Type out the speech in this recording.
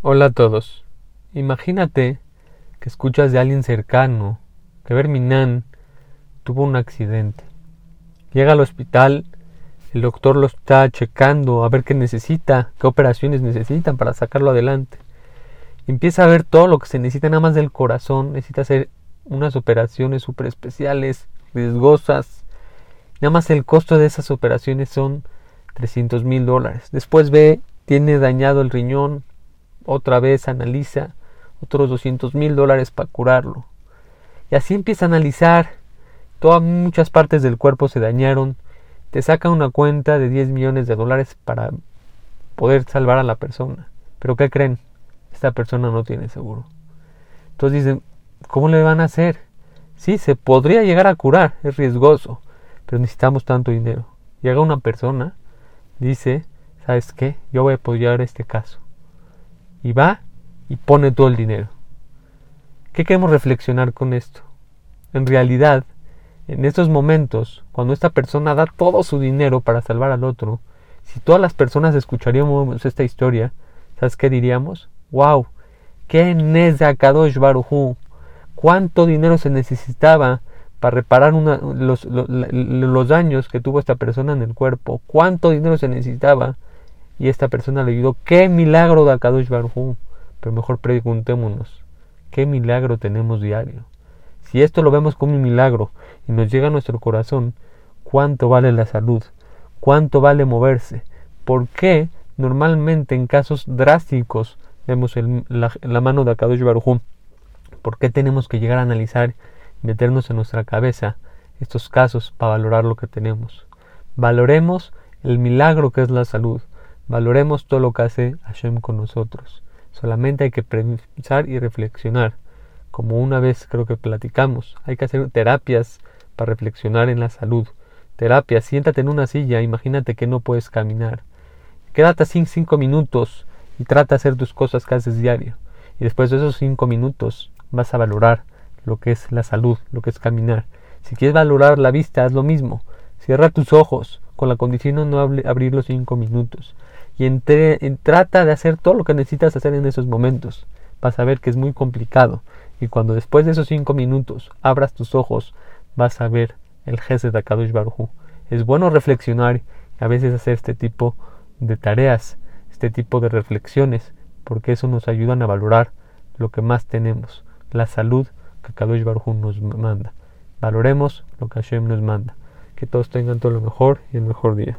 Hola a todos. Imagínate que escuchas de alguien cercano que Berminan tuvo un accidente. Llega al hospital, el doctor lo está checando a ver qué necesita, qué operaciones necesitan para sacarlo adelante. Empieza a ver todo lo que se necesita nada más del corazón, necesita hacer unas operaciones súper especiales, riesgosas. Nada más el costo de esas operaciones son 300 mil dólares. Después ve, tiene dañado el riñón, otra vez analiza otros 200 mil dólares para curarlo. Y así empieza a analizar. Todas muchas partes del cuerpo se dañaron. Te saca una cuenta de 10 millones de dólares para poder salvar a la persona. Pero ¿qué creen? Esta persona no tiene seguro. Entonces dicen, ¿cómo le van a hacer? Sí, se podría llegar a curar, es riesgoso, pero necesitamos tanto dinero. Llega una persona, dice, ¿sabes qué? Yo voy a apoyar este caso y va y pone todo el dinero. ¿Qué queremos reflexionar con esto? En realidad, en estos momentos, cuando esta persona da todo su dinero para salvar al otro, si todas las personas escucharíamos esta historia, ¿sabes qué diríamos? ¡Wow! ¡Qué nes de Akadosh Barujú! ¿Cuánto dinero se necesitaba para reparar los, los, daños que tuvo esta persona en el cuerpo? ¿Cuánto dinero se necesitaba y esta persona le ayudó. ¡Qué milagro de Akadosh Baruj Pero mejor preguntémonos, ¿qué milagro tenemos diario? Si esto lo vemos como un milagro y nos llega a nuestro corazón, ¿cuánto vale la salud? ¿Cuánto vale moverse? ¿Por qué normalmente en casos drásticos vemos la, mano de Akadosh Baruj ¿Por qué tenemos que llegar a analizar meternos en nuestra cabeza estos casos para valorar lo que tenemos? Valoremos el milagro que es la salud. Valoremos todo lo que hace Hashem con nosotros. Solamente hay que pensar y reflexionar. Como una vez creo que platicamos, hay que hacer terapias para reflexionar en la salud. Terapia, siéntate en una silla, imagínate que no puedes caminar. Quédate así cinco minutos y trata de hacer tus cosas que haces diario. Y después de esos cinco minutos vas a valorar lo que es la salud, lo que es caminar. Si quieres valorar la vista, haz lo mismo. Cierra tus ojos con la condición de no abrir los cinco minutos y trata de hacer todo lo que necesitas hacer en esos momentos. Vas a ver que es muy complicado y cuando después de esos cinco minutos abras tus ojos vas a ver el jefe de Akadosh Baruj Es bueno reflexionar y a veces hacer este tipo de tareas, este tipo de reflexiones, porque eso nos ayuda a valorar lo que más tenemos, la salud que Akadosh Baruj nos manda. Valoremos lo que Hashem nos manda. Que todos tengan todo lo mejor y el mejor día.